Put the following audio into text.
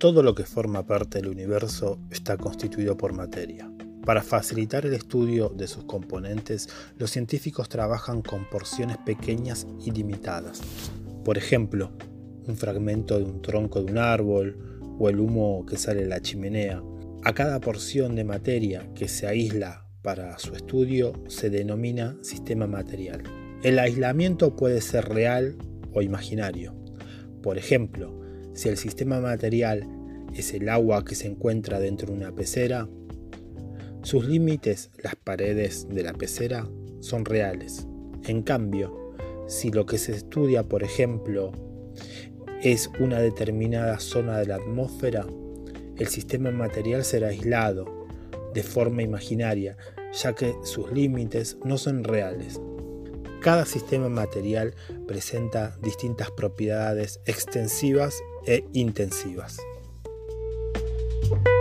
Todo lo que forma parte del universo está constituido por materia. Para facilitar el estudio de sus componentes, los científicos trabajan con porciones pequeñas y limitadas. Por ejemplo, un fragmento de un tronco de un árbol o el humo que sale de la chimenea. A cada porción de materia que se aísla para su estudio se denomina sistema material. El aislamiento puede ser real o imaginario. Por ejemplo, si el sistema material es el agua que se encuentra dentro de una pecera, sus límites, las paredes de la pecera, son reales. En cambio, si lo que se estudia, por ejemplo, es una determinada zona de la atmósfera, el sistema material será aislado de forma imaginaria, ya que sus límites no son reales. Cada sistema material presenta distintas propiedades extensivas e intensivas. thank you